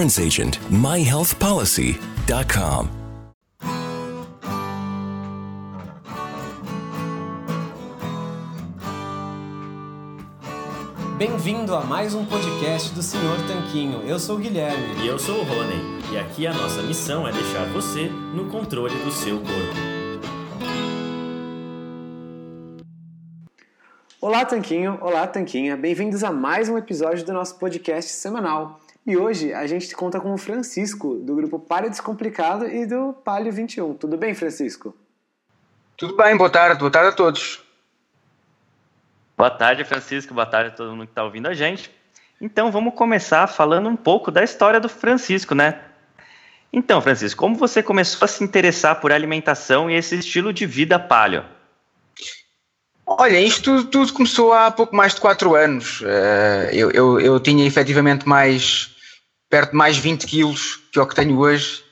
agent. myhealthpolicy.com. Bem-vindo a mais um podcast do Senhor Tanquinho. Eu sou o Guilherme. E eu sou o Rony. E aqui a nossa missão é deixar você no controle do seu corpo. Olá, Tanquinho. Olá, Tanquinha. Bem-vindos a mais um episódio do nosso podcast semanal. E hoje a gente conta com o Francisco, do grupo Palio Descomplicado e do Palio 21. Tudo bem, Francisco? Tudo bem, boa tarde, boa tarde a todos. Boa tarde, Francisco. Boa tarde a todo mundo que está ouvindo a gente. Então, vamos começar falando um pouco da história do Francisco, né? Então, Francisco, como você começou a se interessar por alimentação e esse estilo de vida paleo? Olha, isto tudo, tudo começou há pouco mais de 4 anos. Eu, eu, eu, tinha efetivamente mais, perto de mais 20 quilos que o que tenho hoje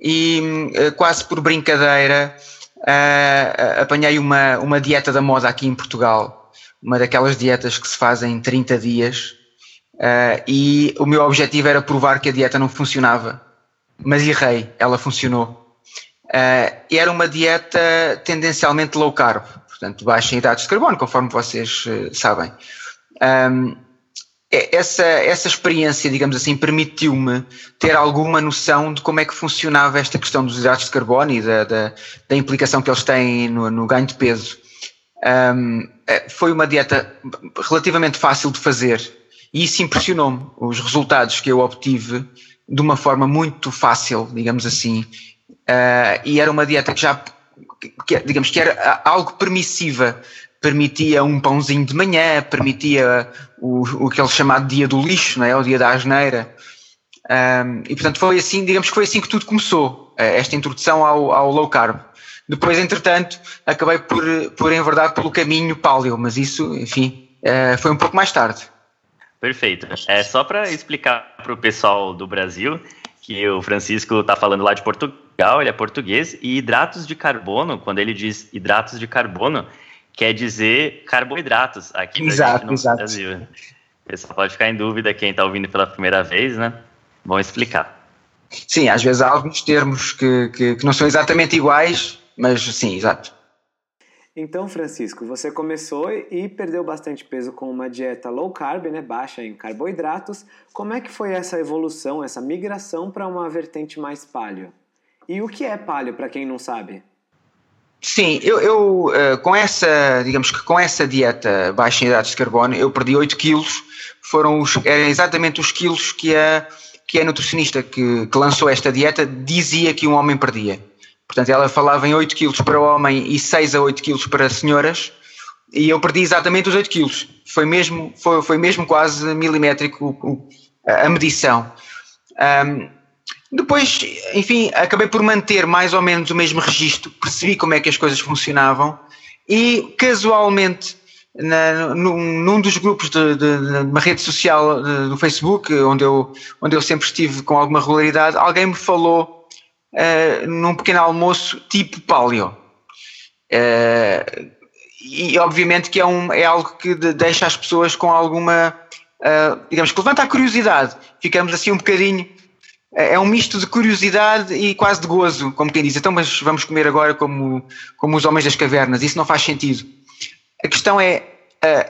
e quase por brincadeira apanhei uma, uma dieta da moda aqui em Portugal uma daquelas dietas que se fazem em 30 dias, uh, e o meu objetivo era provar que a dieta não funcionava, mas errei, ela funcionou. Uh, era uma dieta tendencialmente low carb, portanto, baixa em hidratos de carbono, conforme vocês uh, sabem. Um, essa, essa experiência, digamos assim, permitiu-me ter alguma noção de como é que funcionava esta questão dos hidratos de carbono e da, da, da implicação que eles têm no, no ganho de peso. Um, é, foi uma dieta relativamente fácil de fazer e isso impressionou-me, os resultados que eu obtive de uma forma muito fácil, digamos assim. Uh, e era uma dieta que já, que, digamos que era algo permissiva, permitia um pãozinho de manhã, permitia o, o que eles chamado dia do lixo, não é? o dia da asneira. Um, e portanto foi assim, digamos que foi assim que tudo começou, esta introdução ao, ao low carb. Depois, entretanto, acabei por, por enverdar pelo caminho paleo, mas isso, enfim, é, foi um pouco mais tarde. Perfeito. É só para explicar para o pessoal do Brasil que o Francisco está falando lá de Portugal, ele é português, e hidratos de carbono, quando ele diz hidratos de carbono, quer dizer carboidratos aqui exato, no exato. Brasil. O pessoal pode ficar em dúvida quem está ouvindo pela primeira vez, né? Vamos explicar. Sim, às vezes há alguns termos que, que, que não são exatamente iguais, mas sim, exato. Então, Francisco, você começou e perdeu bastante peso com uma dieta low carb, né, baixa em carboidratos. Como é que foi essa evolução, essa migração para uma vertente mais paleo? E o que é paleo para quem não sabe? Sim, eu, eu uh, com essa, digamos que com essa dieta baixa em hidratos de carbono, eu perdi 8 quilos, foram os, eram exatamente os quilos que a, que a nutricionista que, que lançou esta dieta dizia que um homem perdia. Portanto, ela falava em 8 quilos para homem e 6 a 8 quilos para senhoras, e eu perdi exatamente os 8 quilos. Foi mesmo, foi, foi mesmo quase milimétrico a medição. Um, depois, enfim, acabei por manter mais ou menos o mesmo registro, percebi como é que as coisas funcionavam e casualmente na, num, num, dos grupos de, de, de uma rede social do Facebook, onde eu, onde eu sempre estive com alguma regularidade, alguém me falou uh, num pequeno almoço tipo paleo. Uh, e obviamente que é, um, é algo que de, deixa as pessoas com alguma, uh, digamos que levanta a curiosidade. Ficamos assim um bocadinho, é um misto de curiosidade e quase de gozo, como quem diz, então mas vamos comer agora como, como os homens das cavernas, isso não faz sentido. A questão é,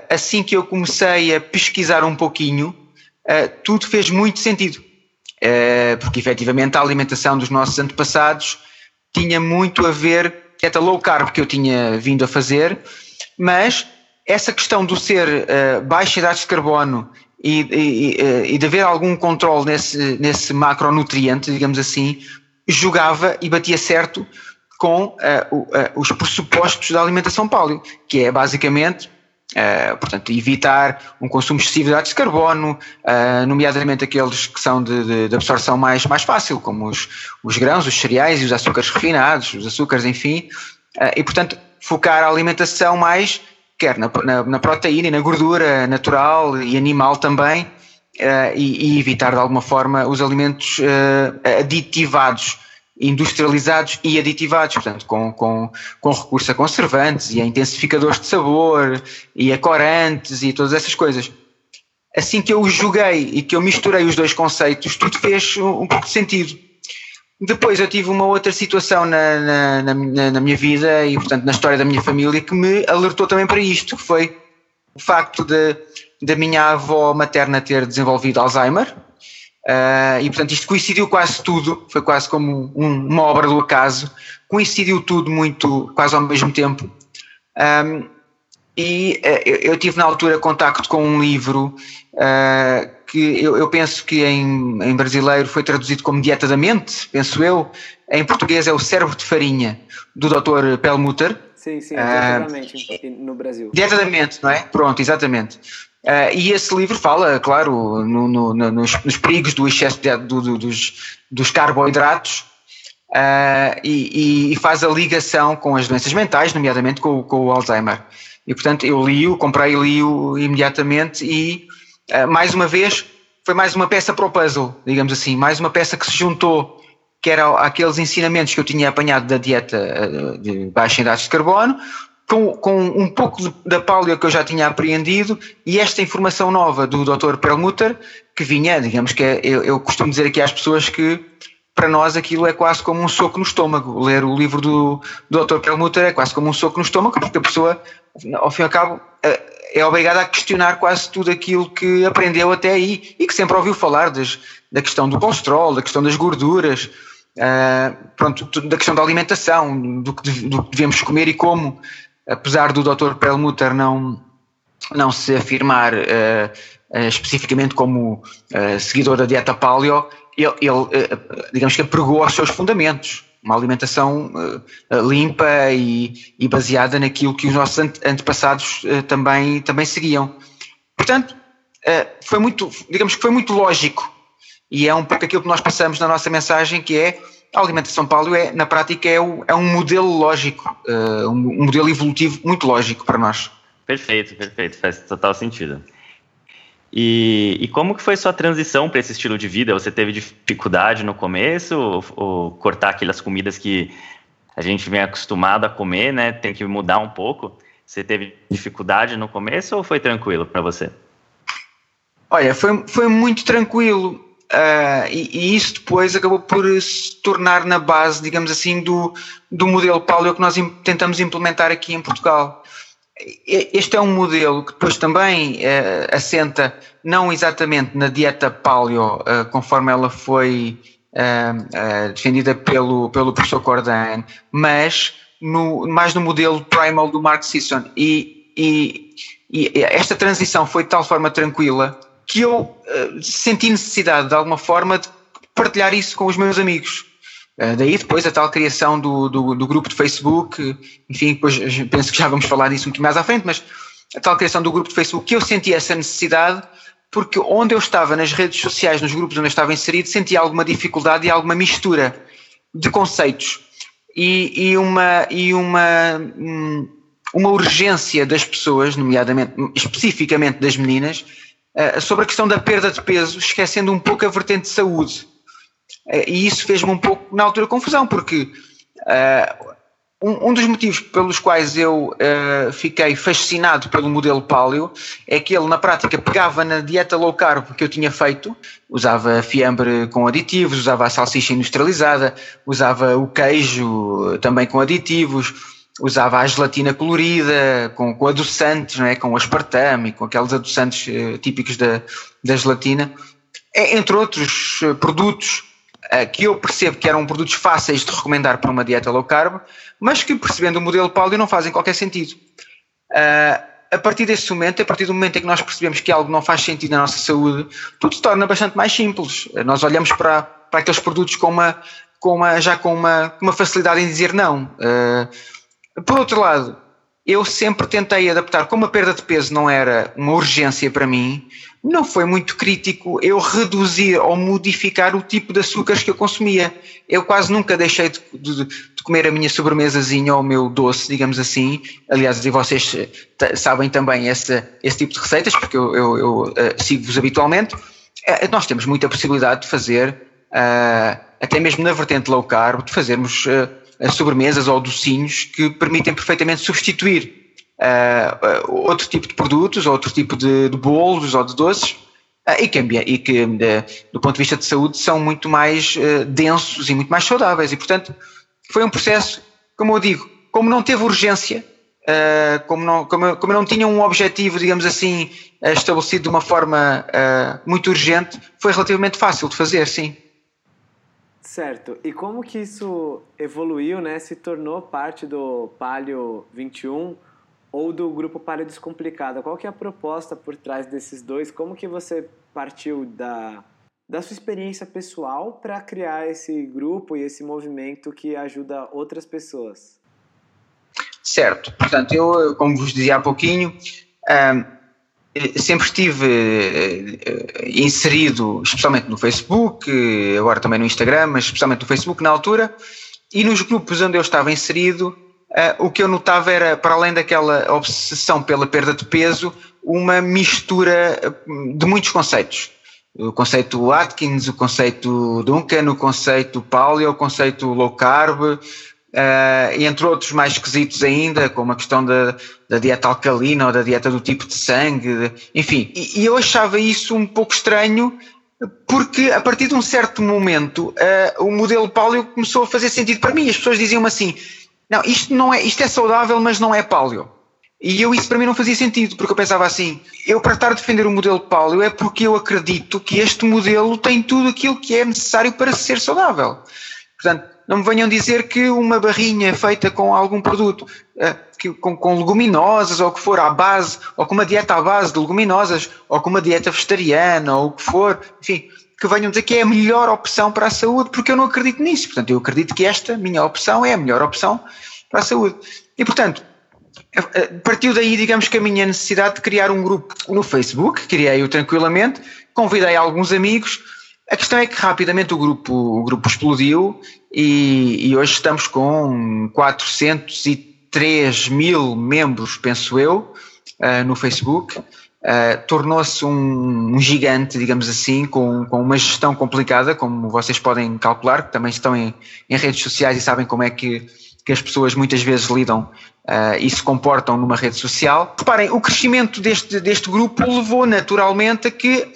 assim que eu comecei a pesquisar um pouquinho, tudo fez muito sentido. Eh, porque efetivamente a alimentação dos nossos antepassados tinha muito a ver, dieta low carb que eu tinha vindo a fazer, mas essa questão do ser uh, baixa hidratos de carbono e, e, e, de haver algum controle nesse, nesse macronutriente, digamos assim, jogava e batia certo com uh, uh, os pressupostos da alimentação paleo, que é basicamente Uh, portanto, evitar um consumo excessivo de hidratos de carbono, uh, nomeadamente aqueles que são de, de, de, absorção mais, mais fácil, como os, os grãos, os cereais e os açúcares refinados, os açúcares, enfim, uh, e portanto focar a alimentação mais, quer na, na, na proteína e na gordura natural e animal também, e, e, evitar de alguma forma os alimentos aditivados industrializados e aditivados, portanto, com, com, com recurso a conservantes e a intensificadores de sabor e a corantes e todas essas coisas. Assim que eu joguei e que eu misturei os dois conceitos, tudo fez um pouco de sentido. Depois eu tive uma outra situação na, na, na, na minha vida e, portanto, na história da minha família que me alertou também para isto, que foi o facto de, da minha avó materna ter desenvolvido Alzheimer, Uh, e portanto isto coincidiu quase tudo, foi quase como um, uma obra do acaso, coincidiu tudo muito, quase ao mesmo tempo. Um, e uh, eu, tive na altura contacto com um livro uh, que eu, eu, penso que em, em, brasileiro foi traduzido como Dieta da Mente, penso eu, em português é o Cérebro de Farinha, do Dr. Pelmutter. Sim, sim, exatamente, no Brasil. Dieta da Mente, não é? Pronto, exatamente. Uh, e esse livro fala, claro, no, no, no, nos, nos, perigos do excesso de, do, do, dos, dos, carboidratos uh, e, e, faz a ligação com as doenças mentais, nomeadamente com, com o Alzheimer. E portanto eu li-o, comprei e li-o imediatamente e uh, mais uma vez foi mais uma peça para o puzzle, digamos assim, mais uma peça que se juntou que era aqueles ensinamentos que eu tinha apanhado da dieta de baixa em hidratos de carbono, com, com um pouco da paleo que eu já tinha apreendido e esta informação nova do Dr. Perlmutter, que vinha, digamos que é, eu, eu, costumo dizer aqui às pessoas que para nós aquilo é quase como um soco no estômago. Ler o livro do, do Dr. Perlmutter é quase como um soco no estômago, porque a pessoa, ao fim e ao cabo, eh, é obrigada a questionar quase tudo aquilo que aprendeu até aí e que sempre ouviu falar das, da questão do colesterol, da questão das gorduras, uh, pronto, da questão da alimentação, do que, do que devemos comer e como apesar do Dr. Perlmutter não, não se afirmar uh, especificamente como uh, seguidor da dieta paleo, ele, ele digamos que pregou aos seus fundamentos, uma alimentação limpa e, e, baseada naquilo que os nossos antepassados também, também seguiam. Portanto, foi muito, digamos que foi muito lógico e é um pouco aquilo que nós passamos na nossa mensagem que é a alimentação paleo é, na prática é, o, é um modelo lógico, uh, um, um, modelo evolutivo muito lógico para nós. Perfeito, perfeito, faz total sentido. E, e como que foi sua transição para esse estilo de vida? Você teve dificuldade no começo, ou, ou, cortar aquelas comidas que a gente vem acostumado a comer, né? Tem que mudar um pouco. Você teve dificuldade no começo ou foi tranquilo para você? Olha, foi, foi muito tranquilo. Uh, e, e, isso depois acabou por se tornar na base, digamos assim, do, do modelo paleo que nós tentamos implementar aqui em Portugal. Este é um modelo que depois também uh, assenta não exatamente na dieta paleo, uh, conforme ela foi defendida pelo, pelo professor Cordan, mas no, mais no modelo primal do Mark Sisson. E, e, e esta transição foi de tal forma tranquila que eu senti necessidade, de alguma forma, de partilhar isso com os meus amigos. Uh, daí depois a tal criação do, do, do, grupo de Facebook, enfim, depois penso que já vamos falar disso muito mais à frente, mas a tal criação do grupo de Facebook, que eu senti essa necessidade, porque onde eu estava nas redes sociais, nos grupos onde eu estava inserido, sentia alguma dificuldade e alguma mistura de conceitos e, e uma, e uma, hum, uma urgência das pessoas, nomeadamente, especificamente das meninas, eh, sobre a questão da perda de peso, esquecendo um pouco a vertente de saúde. Uh, e isso fez-me um pouco, na altura, confusão, porque uh, um, um, dos motivos pelos quais eu fiquei fascinado pelo modelo paleo é que ele, na prática, pegava na dieta low carb que eu tinha feito, usava fiambre com aditivos, usava a salsicha industrializada, usava o queijo também com aditivos usava a gelatina colorida, com, com adoçantes, não é? com aspartame, com aqueles adoçantes uh, típicos da, da gelatina, é, entre outros uh, produtos. Que eu percebo que eram produtos fáceis de recomendar para uma dieta low carb, mas que percebendo o modelo paleo não fazem qualquer sentido. a partir desse momento, a partir do momento em que nós percebemos que algo não faz sentido na nossa saúde, tudo se torna bastante mais simples. Nós olhamos para, para aqueles produtos com uma, com uma, já com uma, uma facilidade em dizer não. por outro lado, eu sempre tentei adaptar, como a perda de peso não era uma urgência para mim, não foi muito crítico eu reduzir ou modificar o tipo de açúcares que eu consumia. Eu quase nunca deixei de, de, de comer a minha sobremesazinha ou o meu doce, digamos assim. Aliás, e vocês eh, sabem também esse, esse tipo de receitas, porque eu, eu, eu uh, sigo-vos habitualmente. Uh, nós temos muita possibilidade de fazer, uh, até mesmo na vertente low carb, de fazermos sobremesas ou docinhos que permitem perfeitamente substituir uh, outro tipo de produtos, ou outro tipo de, de bolos ou de doces, uh, e que, e que do ponto de vista de saúde, são muito mais densos e muito mais saudáveis. E, portanto, foi um processo, como eu digo, como não teve urgência, como, não, como, como não tinha um objetivo, digamos assim, estabelecido de uma forma muito urgente, foi relativamente fácil de fazer, sim. Certo. E como que isso evoluiu, né? Se tornou parte do Palio 21 ou do grupo Palio Descomplicado? Qual que é a proposta por trás desses dois? Como que você partiu da, da sua experiência pessoal para criar esse grupo e esse movimento que ajuda outras pessoas? Certo. Portanto, eu, como vos dizia há pouquinho, um, sempre estive eh, inserido, especialmente no Facebook, agora também no Instagram, mas especialmente no Facebook na altura, e nos grupos onde eu estava inserido, eh, o que eu notava era, para além daquela obsessão pela perda de peso, uma mistura eh, de muitos conceitos. O conceito Atkins, o conceito Duncan, o conceito Paleo, o conceito low carb, Uh, entre outros mais esquisitos ainda, como a questão da, da, dieta alcalina ou da dieta do tipo de sangue, enfim. E, e, eu achava isso um pouco estranho, porque a partir de um certo momento uh, o modelo paleo começou a fazer sentido para mim. As pessoas diziam assim: não, isto, não é, isto é saudável, mas não é paleo. E eu isso para mim não fazia sentido, porque eu pensava assim, eu para estar a defender o modelo paleo é porque eu acredito que este modelo tem tudo aquilo que é necessário para ser saudável. Portanto, não me venham dizer que uma barrinha feita com algum produto, que, com, com, leguminosas ou que for à base, ou com uma dieta à base de leguminosas, ou com uma dieta vegetariana, ou o que for, enfim, que venham dizer que é a melhor opção para a saúde, porque eu não acredito nisso. Portanto, eu acredito que esta minha opção é a melhor opção para a saúde. E, portanto, eh, eh, partiu daí, digamos que a minha necessidade de criar um grupo no Facebook, criei-o tranquilamente, convidei alguns amigos. A questão é que rapidamente o grupo, o grupo explodiu e, e, hoje estamos com 403 mil membros, penso eu, uh, no Facebook. Uh, Tornou-se um, um, gigante, digamos assim, com, com uma gestão complicada, como vocês podem calcular, que também estão em, em redes sociais e sabem como é que, que as pessoas muitas vezes lidam uh, e se comportam numa rede social. Reparem, o crescimento deste, deste grupo levou naturalmente a que,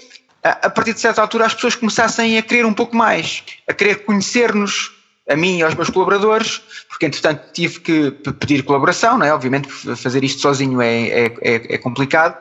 a partir de certa altura, as pessoas começassem a querer um pouco mais, a querer conhecer-nos, a mim e aos meus colaboradores, porque entretanto tive que pedir colaboração, não é? Obviamente fazer isto sozinho é, é, é, é complicado.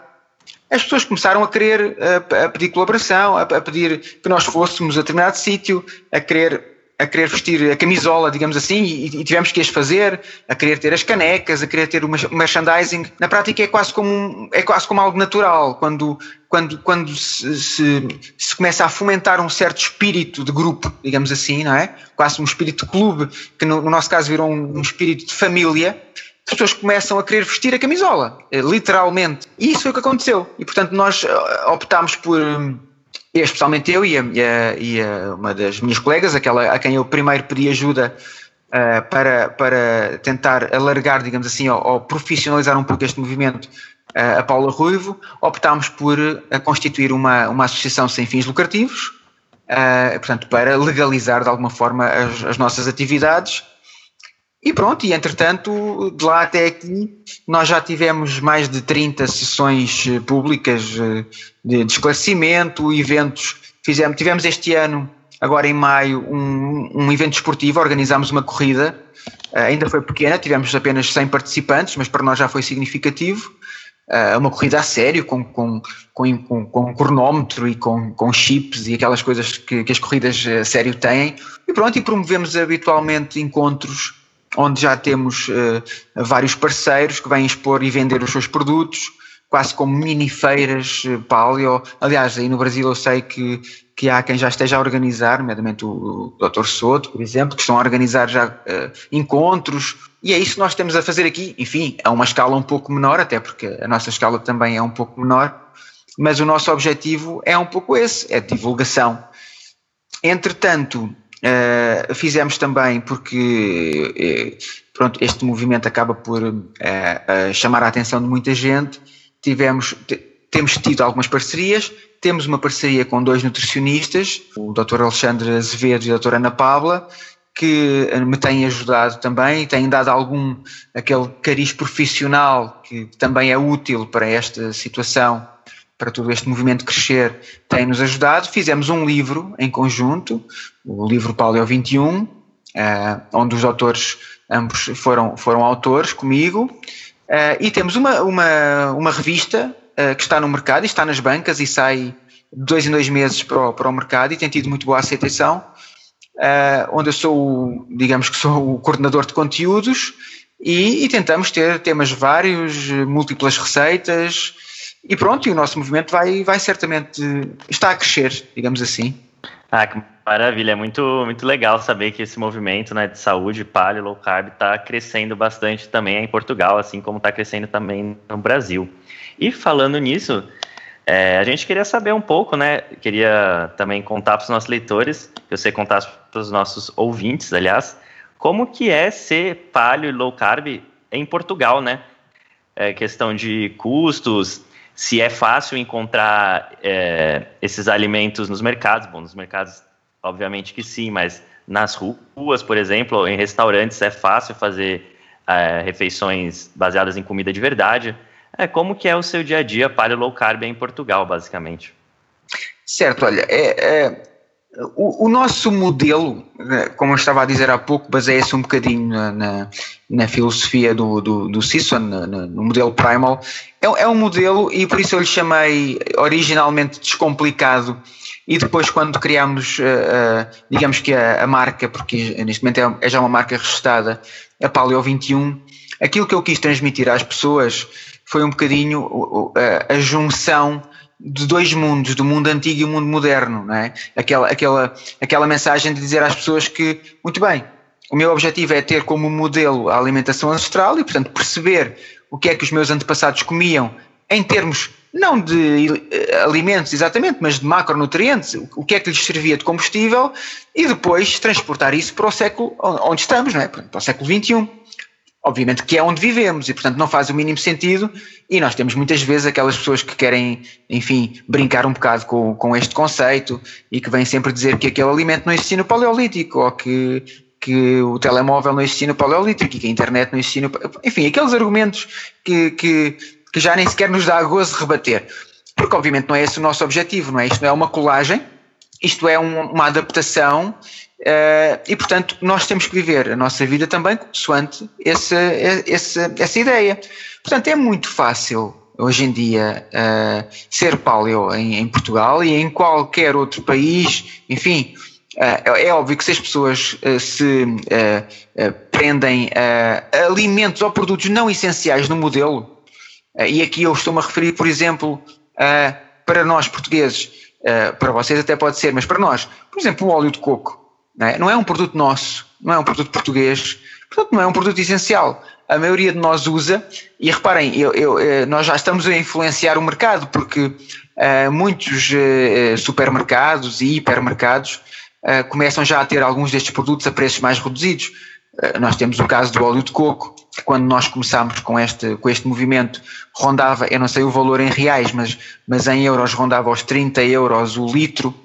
As pessoas começaram a querer a, a pedir colaboração, a, a, pedir que nós fôssemos a determinado sítio, a querer a querer vestir a camisola, digamos assim, e, e, tivemos que as fazer, a querer ter as canecas, a querer ter o merchandising. Na prática é quase como, é quase como algo natural, quando, quando, quando se, se, se, começa a fomentar um certo espírito de grupo, digamos assim, não é? Quase um espírito de clube, que no, no nosso caso virou um, um espírito de família, as pessoas começam a querer vestir a camisola, eh, literalmente. E isso foi o que aconteceu. E portanto nós eh, optámos por e especialmente eu e, a, e, a, uma das minhas colegas, aquela a quem eu primeiro pedi ajuda uh, para, para tentar alargar, digamos assim, ou, ou profissionalizar um pouco este movimento, uh, a Paula Ruivo, optámos por uh, constituir uma, uma associação sem fins lucrativos, portanto, para legalizar de alguma forma as, as nossas atividades e pronto, e entretanto, de lá até aqui, nós já tivemos mais de 30 sessões eh, públicas eh, de, de esclarecimento, eventos. Fizemos, tivemos este ano, agora em maio, um, um evento esportivo, organizámos uma corrida, uh, ainda foi pequena, tivemos apenas 100 participantes, mas para nós já foi significativo. uma corrida a sério, com, com, com, com, com cronómetro e com, com chips e aquelas coisas que, que as corridas a sério têm. E pronto, e promovemos habitualmente encontros onde já temos uh, vários parceiros que vêm expor e vender os seus produtos, quase como mini feiras uh, paleo. Aliás, aí no Brasil eu sei que, que há quem já esteja a organizar, nomeadamente o, o Dr. Soto, por exemplo, que estão a organizar já uh, encontros, e é isso que nós temos a fazer aqui. Enfim, a uma escala um pouco menor, até porque a nossa escala também é um pouco menor, mas o nosso objetivo é um pouco esse, é divulgação. Entretanto, Uh, fizemos também porque uh, pronto, este movimento acaba por uh, chamar a atenção de muita gente. Tivemos, temos tido algumas parcerias, temos uma parceria com dois nutricionistas, o Dr. Alexandre Azevedo e a Dra. Ana Paula, que me têm ajudado também, têm dado algum aquele cariz profissional que também é útil para esta situação para todo este movimento crescer tem nos ajudado. Fizemos um livro em conjunto, o livro Paleo 21, eh, onde os autores ambos foram, foram autores comigo, eh, e temos uma, uma, uma revista eh, que está no mercado e está nas bancas e sai de dois em dois meses para o, para o mercado e tem tido muito boa aceitação, onde eu sou, digamos que sou o coordenador de conteúdos e, e tentamos ter temas vários, múltiplas receitas, e pronto, e o nosso movimento vai, vai certamente, está a crescer, digamos assim. Ah, que maravilha, é muito, muito legal saber que esse movimento né, de saúde, paleo, low carb, está crescendo bastante também em Portugal, assim como está crescendo também no Brasil. E falando nisso, é, a gente queria saber um pouco, né? Queria também contar para os nossos leitores, que você contasse para os nossos ouvintes, aliás, como que é ser paleo e low carb em Portugal, né? É, questão de custos, se é fácil encontrar é, esses alimentos nos mercados. Bom, nos mercados, obviamente que sim, mas nas ruas, por exemplo, em restaurantes é fácil fazer é, refeições baseadas em comida de verdade. É, como que é o seu dia a dia paleo low carb em Portugal, basicamente? Certo, olha, é, é o, o, nosso modelo, né, como eu estava a dizer há pouco, baseia-se um bocadinho na, na, na filosofia do, do, do Sisson, na, no modelo Primal. É, é, um modelo, e por isso eu lhe chamei originalmente descomplicado, e depois quando criámos, uh, uh, digamos que a, a, marca, porque neste momento é, é, já uma marca registrada, a Paleo 21, aquilo que eu quis transmitir às pessoas foi um bocadinho a junção de dois mundos, do mundo antigo e o mundo moderno, não é? Aquela, aquela, aquela mensagem de dizer às pessoas que, muito bem, o meu objetivo é ter como modelo a alimentação ancestral e, portanto, perceber o que é que os meus antepassados comiam em termos não de eh, alimentos exatamente, mas de macronutrientes, o que é que lhes servia de combustível e depois transportar isso para o século onde estamos, não é? para o século XXI obviamente que é onde vivemos e portanto não faz o mínimo sentido e nós temos muitas vezes aquelas pessoas que querem, enfim, brincar um bocado com, com este conceito e que vêm sempre dizer que aquele alimento não existia no paleolítico ou que, que o telemóvel não existia no paleolítico e que a internet não existia no... Enfim, aqueles argumentos que, que, que já nem sequer nos dá gozo rebater. Porque obviamente não é esse o nosso objetivo, não é? Isto não é uma colagem, isto é um, uma adaptação Uh, e, portanto, nós temos que viver a nossa vida também consoante essa, essa, essa ideia. Portanto, é muito fácil hoje em dia uh, ser paleo em, em, Portugal e em qualquer outro país, enfim. Uh, é óbvio que se as pessoas se prendem a alimentos ou produtos não essenciais no modelo, e aqui eu estou-me a referir, por exemplo, para nós portugueses, para vocês até pode ser, mas para nós, por exemplo, o óleo de coco não é? não é um produto nosso, não é um produto português, portanto não é um produto essencial. A maioria de nós usa, e reparem, eu, eu, eh, nós já estamos a influenciar o mercado, porque uh, muitos uh, supermercados e hipermercados uh, começam já a ter alguns destes produtos a preços mais reduzidos. nós temos o caso do óleo de coco, que quando nós começámos com este, com este movimento, rondava, eu não sei o valor em reais, mas, mas em euros rondava aos 30 euros o litro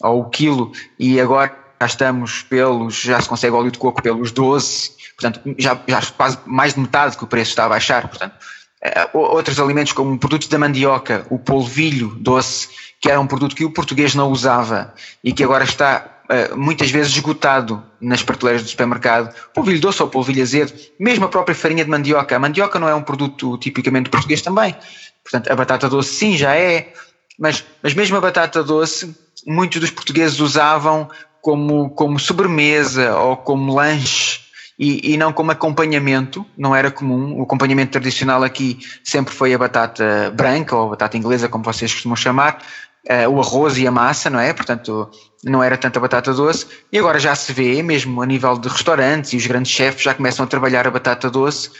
ou o quilo, e agora já estamos pelos, já se consegue óleo de coco pelos 12, portanto, já, já quase mais de metade que o preço está a baixar, portanto, eh, outros alimentos como produtos da mandioca, o polvilho doce, que era um produto que o português não usava e que agora está uh, muitas vezes esgotado nas prateleiras do supermercado, polvilho doce ou polvilho azedo, mesmo a própria farinha de mandioca. A mandioca não é um produto tipicamente português também. Portanto, a batata doce sim, já é, mas, mas mesmo a batata doce, muitos dos portugueses usavam como, como sobremesa ou como lanche e, e, não como acompanhamento, não era comum. O acompanhamento tradicional aqui sempre foi a batata branca ou a batata inglesa, como vocês costumam chamar, uh, o arroz e a massa, não é? Portanto, não era tanta batata doce. E agora já se vê, mesmo a nível de restaurantes, e os grandes chefes já começam a trabalhar a batata doce.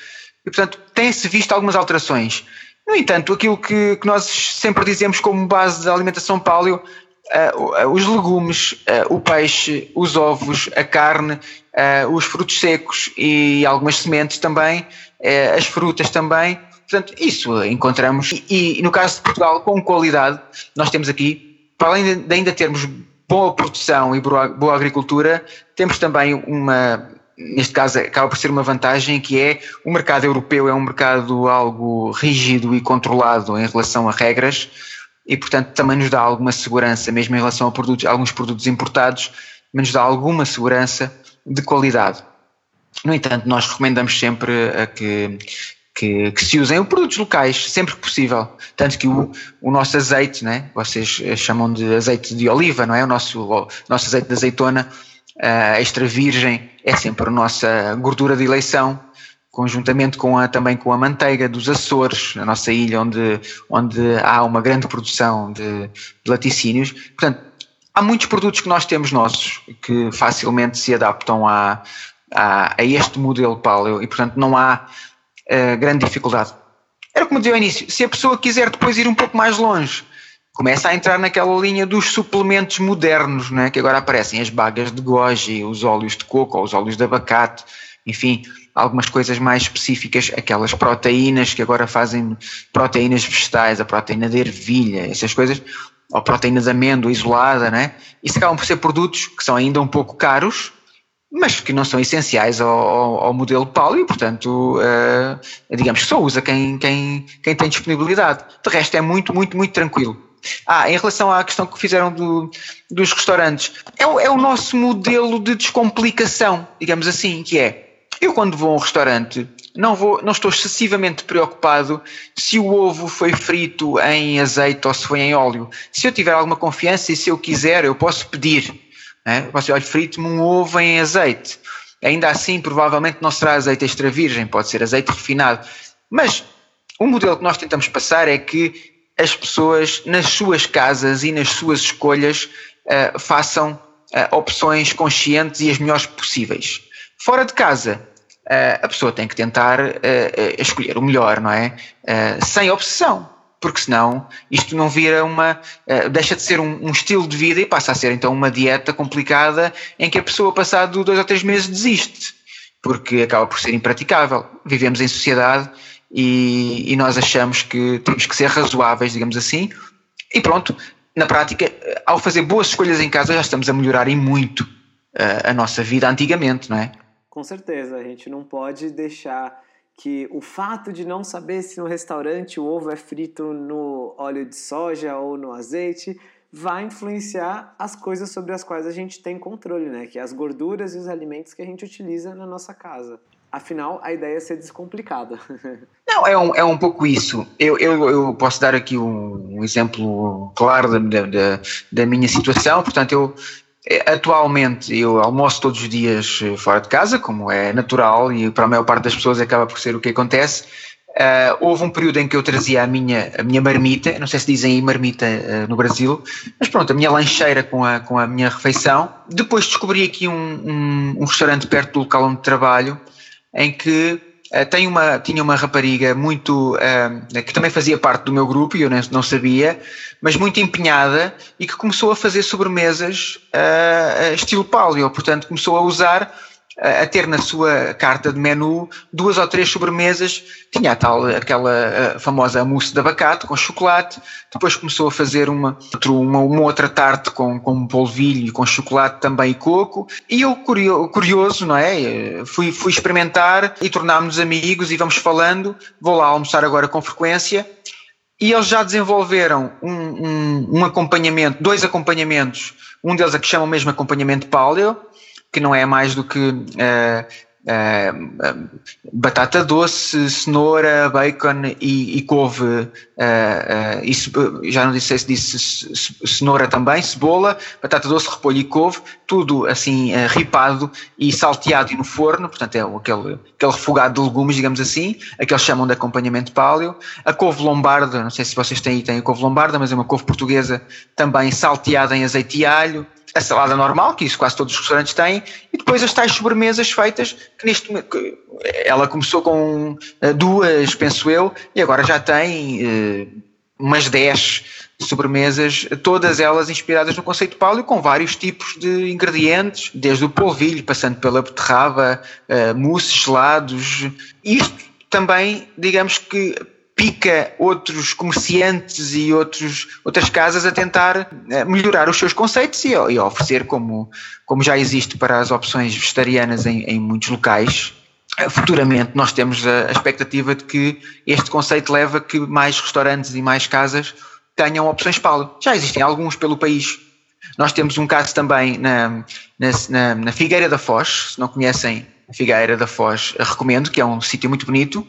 E, portanto, tem-se visto algumas alterações. No entanto, aquilo que, que nós sempre dizemos como base da alimentação paleo Uh, os legumes, uh, o peixe, os ovos, a carne, uh, os frutos secos e algumas sementes também, as frutas também. Portanto, isso encontramos. E, e, no caso de Portugal, com qualidade, nós temos aqui, para além de ainda termos boa produção e boa, boa agricultura, temos também uma, neste caso acaba por ser uma vantagem que é o mercado europeu é um mercado algo rígido e controlado em relação a regras e, portanto, também nos dá alguma segurança, mesmo em relação a, produtos, a alguns produtos importados, mas nos dá alguma segurança de qualidade. No entanto, nós recomendamos sempre a que, que, que, se usem produtos locais, sempre que possível. Tanto que o, o nosso azeite, né? vocês chamam de azeite de oliva, não é? O nosso, o nosso azeite de azeitona uh, extra virgem é sempre a nossa gordura de eleição conjuntamente com a, também com a manteiga dos Açores, a nossa ilha onde, onde há uma grande produção de, de laticínios. Portanto, há muitos produtos que nós temos nossos que facilmente se adaptam a, a, a este modelo paleo e, portanto, não há uh, grande dificuldade. Era como dizia ao início, se a pessoa quiser depois ir um pouco mais longe, começa a entrar naquela linha dos suplementos modernos, não é? que agora aparecem as bagas de goji, os óleos de coco, os óleos de abacate, enfim, algumas coisas mais específicas, aquelas proteínas que agora fazem proteínas vegetais, a proteína de ervilha, essas coisas, ou proteína de amêndoa isolada, né? Isso acabam por ser produtos que são ainda um pouco caros, mas que não são essenciais ao, ao, ao modelo paleo e, portanto, uh, digamos que só usa quem, quem, quem tem disponibilidade. De resto, é muito, muito, muito tranquilo. Ah, em relação à questão que fizeram do, dos restaurantes, é, é o nosso modelo de descomplicação, digamos assim, que é eu, quando vou a um restaurante, não, vou, não estou excessivamente preocupado se o ovo foi frito em azeite ou se foi em óleo. Se eu tiver alguma confiança e se eu quiser, eu posso pedir. Né? Eu posso dizer, olha, frito-me um ovo em azeite. Ainda assim, provavelmente não será azeite extra virgem, pode ser azeite refinado. Mas o modelo que nós tentamos passar é que as pessoas, nas suas casas e nas suas escolhas, uh, façam uh, opções conscientes e as melhores possíveis. Fora de casa, uh, a pessoa tem que tentar uh, escolher o melhor, não é? sem obsessão, porque senão isto não vira uma. deixa de ser um, um, estilo de vida e passa a ser então uma dieta complicada em que a pessoa, passado dois ou três meses, desiste, porque acaba por ser impraticável. Vivemos em sociedade e, e nós achamos que temos que ser razoáveis, digamos assim, e pronto. Na prática, ao fazer boas escolhas em casa, já estamos a melhorar em muito a nossa vida antigamente, não é? Com certeza, a gente não pode deixar que o fato de não saber se no restaurante o ovo é frito no óleo de soja ou no azeite vai influenciar as coisas sobre as quais a gente tem controle, né? Que é as gorduras e os alimentos que a gente utiliza na nossa casa. Afinal, a ideia é ser descomplicada. Não, é um, é um pouco isso. Eu, eu, eu posso dar aqui um, um exemplo claro da, da, da minha situação. Portanto, eu, atualmente eu almoço todos os dias eh, fora de casa, como é natural e para a maior parte das pessoas acaba por ser o que acontece. Uh, houve um período em que eu trazia a minha, a minha marmita, não sei se dizem aí marmita uh, no Brasil, mas pronto, a minha lancheira com a, com a minha refeição. Depois descobri aqui um, um, um restaurante perto do local onde trabalho, em que Uh, tem uma, tinha uma rapariga muito uh, que também fazia parte do meu grupo e eu não, não, sabia, mas muito empenhada e que começou a fazer sobremesas uh, estilo paleo, portanto começou a usar a ter na sua carta de menu duas ou três sobremesas. Tinha a tal, aquela famosa mousse de abacate com chocolate, depois começou a fazer uma, uma, uma outra tarte com, com polvilho, com chocolate também e coco. E eu, curioso, não é? Fui, fui experimentar e tornámos-nos amigos e vamos falando. Vou lá almoçar agora com frequência. E eles já desenvolveram um, um, um acompanhamento, dois acompanhamentos Um deles é que chamam mesmo acompanhamento paleo, que não é mais do que uh, uh, batata doce, cenoura, bacon e, e couve, uh, e, já não disse se disse cenoura também, cebola, batata doce, repolho e couve, tudo assim ripado e salteado no forno, portanto é aquele, aquele refogado de legumes, digamos assim, aqueles chamam de acompanhamento paleo. A couve lombarda, não sei se vocês têm aí, têm a couve lombarda, mas é uma couve portuguesa também salteada em azeite e alho, a salada normal, que isso quase todos os restaurantes têm, e depois as tais sobremesas feitas, que neste que ela começou com eh, duas, penso eu, e agora já tem uh, umas 10 sobremesas, todas elas inspiradas no conceito paleo, com vários tipos de ingredientes, desde o polvilho, passando pela beterraba, uh, mousses, gelados. Isto também, digamos que pica outros comerciantes e outros, outras casas a tentar eh, melhorar os seus conceitos e, e oferecer, como, como já existe para as opções vegetarianas em, em muitos locais, eh, futuramente nós temos a, a expectativa de que este conceito leve a que mais restaurantes e mais casas tenham opções paleo. Já existem alguns pelo país. Nós temos um caso também na, na, na Figueira da Foz, se não conhecem a Figueira da Foz, recomendo, que é um sítio muito bonito,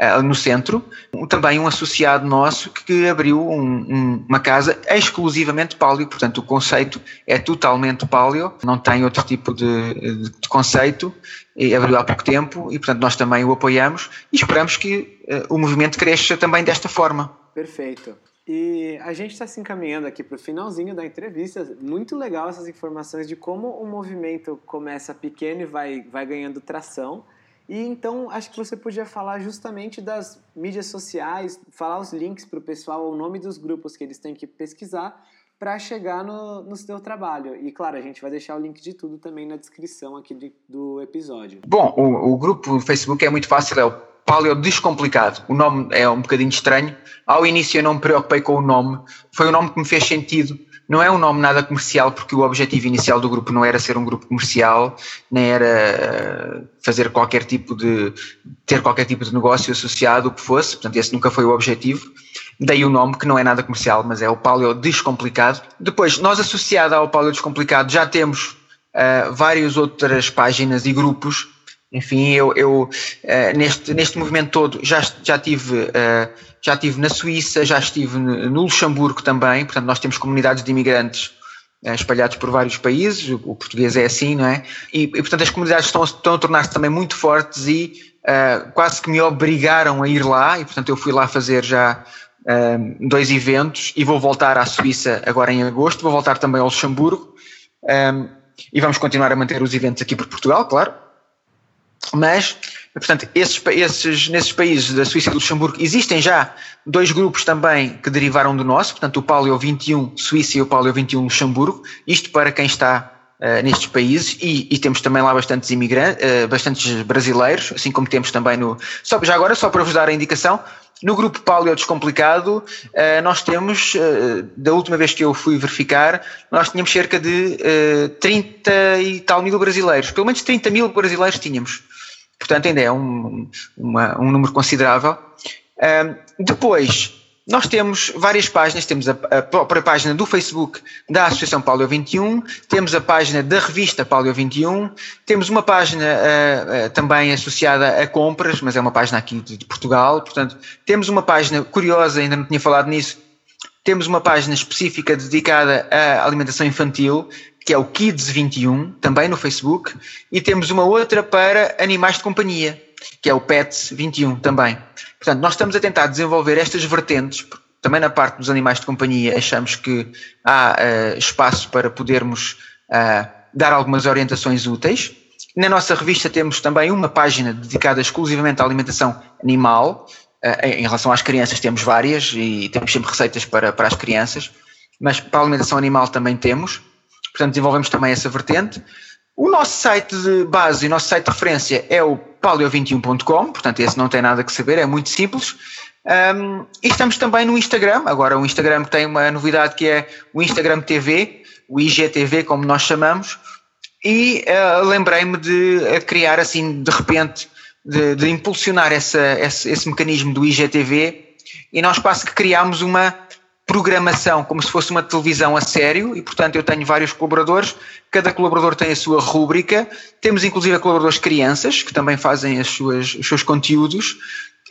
uh, no centro, também um associado nosso que abriu um, um, uma casa exclusivamente paleo, portanto o conceito é totalmente paleo, não tem outro tipo de, de, de conceito, e abriu há pouco tempo e portanto nós também o apoiamos e esperamos que uh, o movimento cresça também desta forma. Perfeito. E a gente está se encaminhando aqui para o finalzinho da entrevista. Muito legal essas informações de como o movimento começa pequeno e vai, vai ganhando tração. E então acho que você podia falar justamente das mídias sociais, falar os links para o pessoal, o nome dos grupos que eles têm que pesquisar para chegar no, no seu trabalho. E claro, a gente vai deixar o link de tudo também na descrição aqui de, do episódio. Bom, o, o grupo no Facebook é muito fácil, é o Paleo Descomplicado. O nome é um bocadinho estranho. Ao início eu não me preocupei com o nome, foi o nome que me fez sentido não é um nome nada comercial, porque o objetivo inicial do grupo não era ser um grupo comercial, nem era eh, fazer qualquer tipo de. ter qualquer tipo de negócio associado, o que fosse, portanto, esse nunca foi o objetivo. Daí o nome, que não é nada comercial, mas é o Paleo Descomplicado. Depois, nós associado ao Paleo Descomplicado já temos uh, várias outras páginas e grupos. Enfim, eu, eu uh, neste, neste movimento todo já, já tive. Uh, já estive na Suíça, já estive no Luxemburgo também, portanto nós temos comunidades de imigrantes eh, espalhados por vários países, o, português é assim, não é? E, e portanto as comunidades estão, estão a tornar-se também muito fortes e quase que me obrigaram a ir lá e portanto eu fui lá fazer já dois eventos e vou voltar à Suíça agora em agosto, vou voltar também ao Luxemburgo um, e vamos continuar a manter os eventos aqui por Portugal, claro, mas Portanto, esses, esses, nesses países da Suíça e do Luxemburgo existem já dois grupos também que derivaram do nosso, portanto, o Paleo 21 Suíça e o Paleo 21 Luxemburgo, isto para quem está uh, nestes países, e, e, temos também lá bastantes imigrantes, uh, bastantes brasileiros, assim como temos também no. Só, já agora, só para vos dar a indicação, no grupo Paleo Descomplicado, uh, nós temos, da última vez que eu fui verificar, nós tínhamos cerca de 30 e tal mil brasileiros, pelo menos 30 mil brasileiros tínhamos. Portanto, ainda é um, uma, um número considerável. depois, nós temos várias páginas, temos a, a, própria página do Facebook da Associação Paleo 21, temos a página da revista Paleo 21, temos uma página uh, uh, também associada a compras, mas é uma página aqui de, de, Portugal, portanto, temos uma página curiosa, ainda não tinha falado nisso, temos uma página específica dedicada à alimentação infantil, que é o Kids 21, também no Facebook, e temos uma outra para animais de companhia, que é o Pets 21 também. Portanto, nós estamos a tentar desenvolver estas vertentes, também na parte dos animais de companhia achamos que há uh, espaço para podermos uh, dar algumas orientações úteis. Na nossa revista temos também uma página dedicada exclusivamente à alimentação animal. Uh, em relação às crianças temos várias e temos sempre receitas para, para as crianças, mas para a alimentação animal também temos. Portanto, desenvolvemos também essa vertente. O nosso site de base o nosso site de referência é o paleo21.com, portanto, esse não tem nada que saber, é muito simples. Um, e estamos também no Instagram, agora o Instagram tem uma novidade que é o Instagram TV, o IGTV, como nós chamamos, e uh, lembrei-me de uh, criar assim, de repente, de, de impulsionar essa, esse, esse mecanismo do IGTV, e nós quase que criámos uma programação como se fosse uma televisão a sério e, portanto, eu tenho vários colaboradores, cada colaborador tem a sua rúbrica, temos inclusive colaboradores crianças que também fazem as suas, os seus conteúdos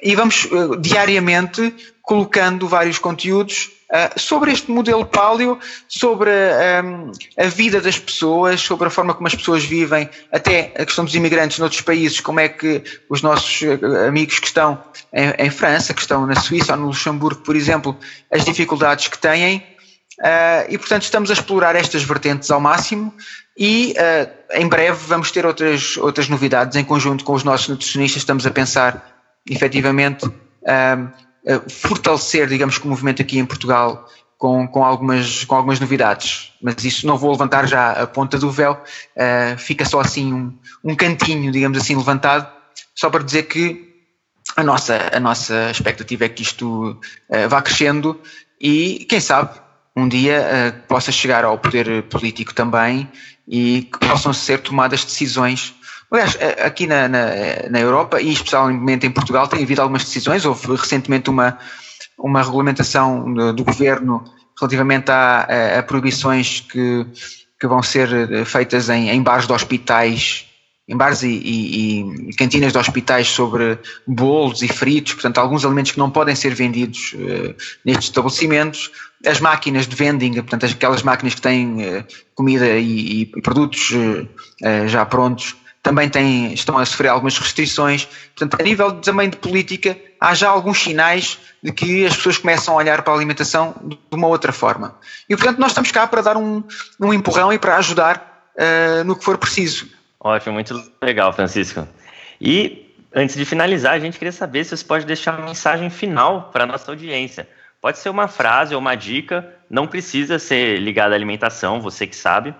e vamos uh, diariamente colocando vários conteúdos uh, sobre este modelo paleo, sobre um, a vida das pessoas, sobre a forma como as pessoas vivem, até a questão dos imigrantes noutros países, como é que os nossos uh, amigos que estão em, em, França, que estão na Suíça ou no Luxemburgo, por exemplo, as dificuldades que têm. Uh, e portanto estamos a explorar estas vertentes ao máximo e em breve vamos ter outras, outras novidades em conjunto com os nossos nutricionistas, estamos a pensar efetivamente fortalecer, digamos que o movimento aqui em Portugal com, com, algumas, com algumas novidades, mas isso não vou levantar já a ponta do véu, uh, fica só assim um, um cantinho, digamos assim, levantado, só para dizer que a nossa, a nossa expectativa é que isto uh, vá crescendo e, quem sabe, um dia uh, possa chegar ao poder político também e que possam ser tomadas decisões Aliás, aqui na, na, na, Europa e especialmente em Portugal tem havido algumas decisões. Houve recentemente uma, uma regulamentação do, do governo relativamente a, a, a, proibições que, que vão ser eh, feitas em, em bares de hospitais, em bares e, e, e, cantinas de hospitais sobre bolos e fritos, portanto, alguns alimentos que não podem ser vendidos uh, nestes estabelecimentos. As máquinas de vending, portanto, aquelas máquinas que têm uh, comida e, e produtos uh, já prontos, também têm, estão a sofrer algumas restrições. Portanto, a nível também de política, há já alguns sinais de que as pessoas começam a olhar para a alimentação de uma outra forma. E, portanto, nós estamos cá para dar um, um empurrão e para ajudar uh, no que for preciso. Ótimo, muito legal, Francisco. E, antes de finalizar, a gente queria saber se você pode deixar uma mensagem final para a nossa audiência. Pode ser uma frase ou uma dica, não precisa ser ligada à alimentação, você que sabe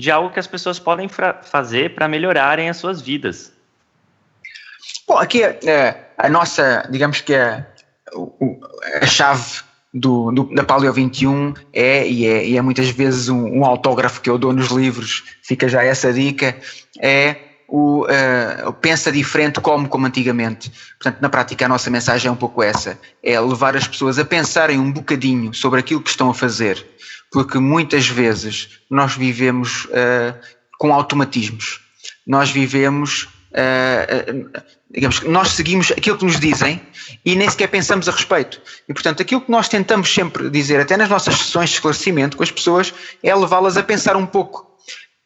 de algo que as pessoas podem fazer para melhorarem as suas vidas. Bom, aqui é, a nossa, digamos que a, a chave do, do, da Paleo 21 é e, é, e é muitas vezes um, um, autógrafo que eu dou nos livros, fica já essa dica, é o, uh, pensa diferente como como antigamente. Portanto, na prática a nossa mensagem é um pouco essa, é levar as pessoas a pensarem um bocadinho sobre aquilo que estão a fazer porque muitas vezes nós vivemos uh, com automatismos. Nós vivemos, uh, digamos, nós seguimos aquilo que nos dizem e nem sequer pensamos a respeito. E, portanto, aquilo que nós tentamos sempre dizer, até nas nossas sessões de esclarecimento com as pessoas, é levá-las a pensar um pouco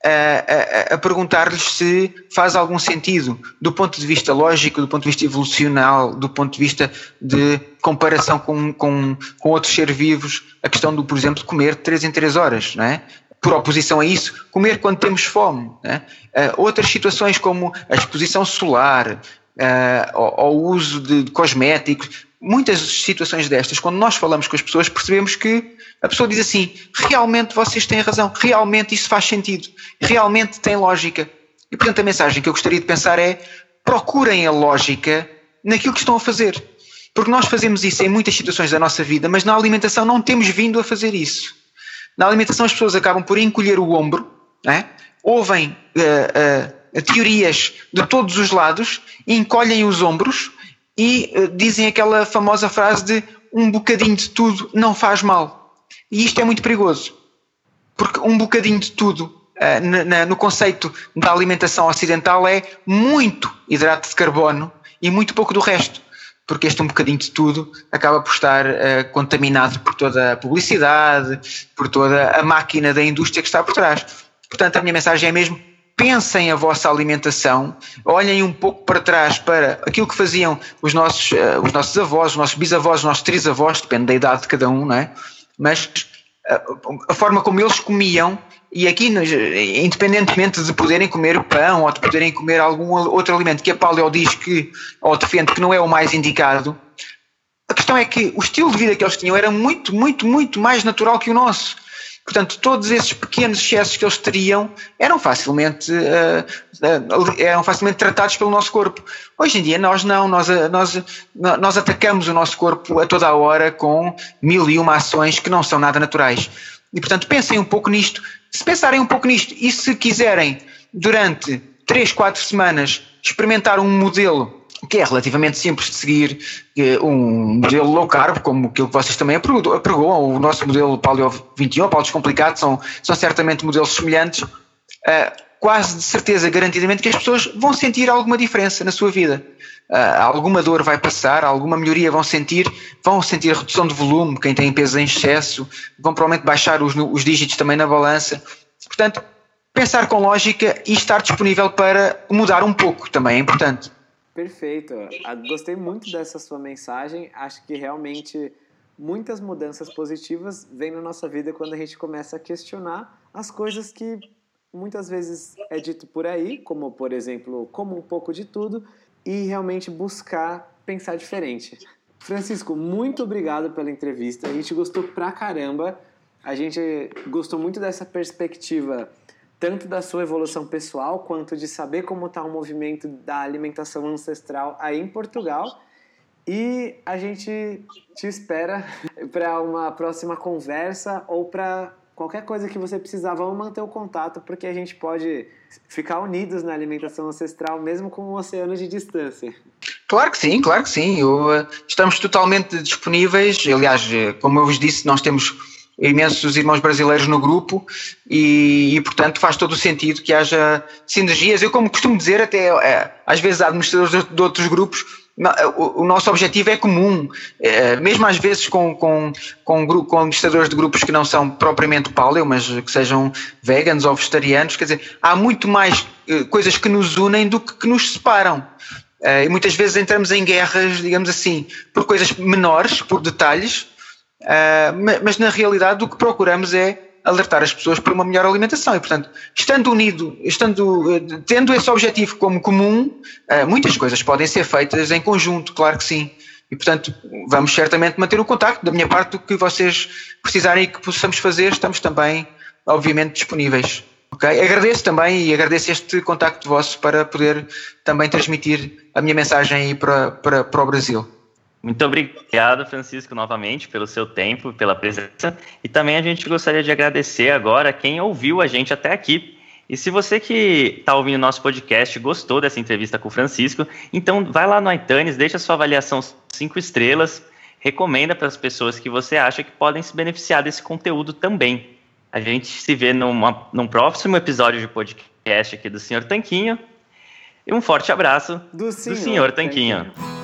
a, a, a perguntar-lhes se faz algum sentido do ponto de vista lógico, do ponto de vista evolucional, do ponto de vista de comparação com, com, com outros seres vivos, a questão do, por exemplo, de comer 3 em 3 horas, não é? por oposição a isso, comer quando temos fome. Uh, outras situações como a exposição solar, uh, ou, o uso de, de cosméticos, muitas situações destas, quando nós falamos com as pessoas, percebemos que a pessoa diz assim: realmente vocês têm razão, realmente isso faz sentido, realmente tem lógica. E portanto a mensagem que eu gostaria de pensar é: procurem a lógica naquilo que estão a fazer. Porque nós fazemos isso em muitas situações da nossa vida, mas na alimentação não temos vindo a fazer isso. Na alimentação as pessoas acabam por encolher o ombro, é? ouvem uh, uh, teorias de todos os lados, encolhem os ombros e uh, dizem aquela famosa frase de um bocadinho de tudo não faz mal. E isto é muito perigoso, porque um bocadinho de tudo na, no conceito da alimentação ocidental é muito hidrato de carbono e muito pouco do resto, porque este um bocadinho de tudo acaba por estar uh, contaminado por toda a publicidade, por toda a máquina da indústria que está por trás. Portanto, a minha mensagem é mesmo pensem a vossa alimentação, olhem um pouco para trás para aquilo que faziam os nossos, uh, os nossos avós, os nossos bisavós, os nossos trisavós, depende da idade de cada um, não é? mas a, a forma como eles comiam, e aqui, independentemente de poderem comer pão ou de poderem comer algum outro alimento que a Paleo diz que, ou defende que não é o mais indicado, a questão é que o estilo de vida que eles tinham era muito, muito, muito mais natural que o nosso. Portanto, todos esses pequenos excessos que eles teriam eram facilmente, uh, uh, eram facilmente tratados pelo nosso corpo. Hoje em dia nós não, nós, eh, nós, nós atacamos o nosso corpo a toda a hora com mil e uma ações que não são nada naturais. E portanto pensem um pouco nisto. Se pensarem um pouco nisto e se quiserem durante três, quatro semanas experimentar um modelo que é relativamente simples de seguir um modelo low carb, como aquilo que vocês também apregoam, o nosso modelo Paleo 21, Paleo Descomplicado, são, são certamente modelos semelhantes, quase de certeza, garantidamente, que as pessoas vão sentir alguma diferença na sua vida. Uh, alguma dor vai passar, alguma melhoria vão sentir, vão sentir redução de volume, quem tem peso em excesso, vão provavelmente baixar os, os dígitos também na balança. Portanto, pensar com lógica e estar disponível para mudar um pouco também é importante. Perfeito. Ah, gostei muito dessa sua mensagem. Acho que realmente muitas mudanças positivas vêm na nossa vida quando a gente começa a questionar as coisas que muitas vezes é dito por aí, como por exemplo, como um pouco de tudo, e realmente buscar pensar diferente. Francisco, muito obrigado pela entrevista. A gente gostou pra caramba. A gente gostou muito dessa perspectiva, tanto da sua evolução pessoal, quanto de saber como está o movimento da alimentação ancestral aí em Portugal. E a gente te espera para uma próxima conversa ou para qualquer coisa que você precisar, vamos manter o contato, porque a gente pode ficar unidos na alimentação ancestral, mesmo com um oceano de distância. Claro que sim, claro que sim. Eh, estamos totalmente disponíveis. Aliás, eh, como eu vos disse, nós temos imensos irmãos brasileiros no grupo e, e, portanto faz todo o sentido que haja sinergias. Eu como costumo dizer até é, às vezes administradores de, de outros grupos o, nosso objetivo é comum, é, mesmo às vezes com, com, com, com administradores de grupos que não são propriamente paleo, mas que sejam veganos ou vegetarianos, quer dizer, há muito mais eh, coisas que nos unem do que, que nos separam. Eh, e muitas vezes entramos em guerras, digamos assim, por coisas menores, por detalhes, eh, mas na realidade o que procuramos é alertar as pessoas para uma melhor alimentação. E, portanto, estando unido, estando, eh, tendo esse objetivo como comum, eh, muitas coisas podem ser feitas em conjunto, claro que sim. E, portanto, vamos certamente manter o contacto. Da minha parte, o que vocês precisarem e que possamos fazer, estamos também, obviamente, disponíveis. Okay? Agradeço também e agradeço este contacto vosso para poder também transmitir a minha mensagem para, para, para o Brasil. Muito obrigado, Francisco, novamente, pelo seu tempo, pela presença. E também a gente gostaria de agradecer agora quem ouviu a gente até aqui. E se você que está ouvindo nosso podcast gostou dessa entrevista com o Francisco, então vai lá no iTunes, deixa sua avaliação cinco estrelas, recomenda para as pessoas que você acha que podem se beneficiar desse conteúdo também. A gente se vê numa, num próximo episódio de podcast aqui do Senhor Tanquinho. E um forte abraço do Senhor, do senhor Tanquinho. Tanquinho.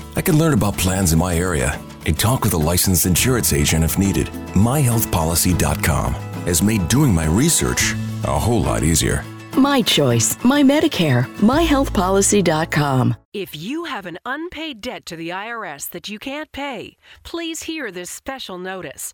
I can learn about plans in my area and talk with a licensed insurance agent if needed. MyHealthPolicy.com has made doing my research a whole lot easier. My choice, my Medicare, myhealthpolicy.com. If you have an unpaid debt to the IRS that you can't pay, please hear this special notice.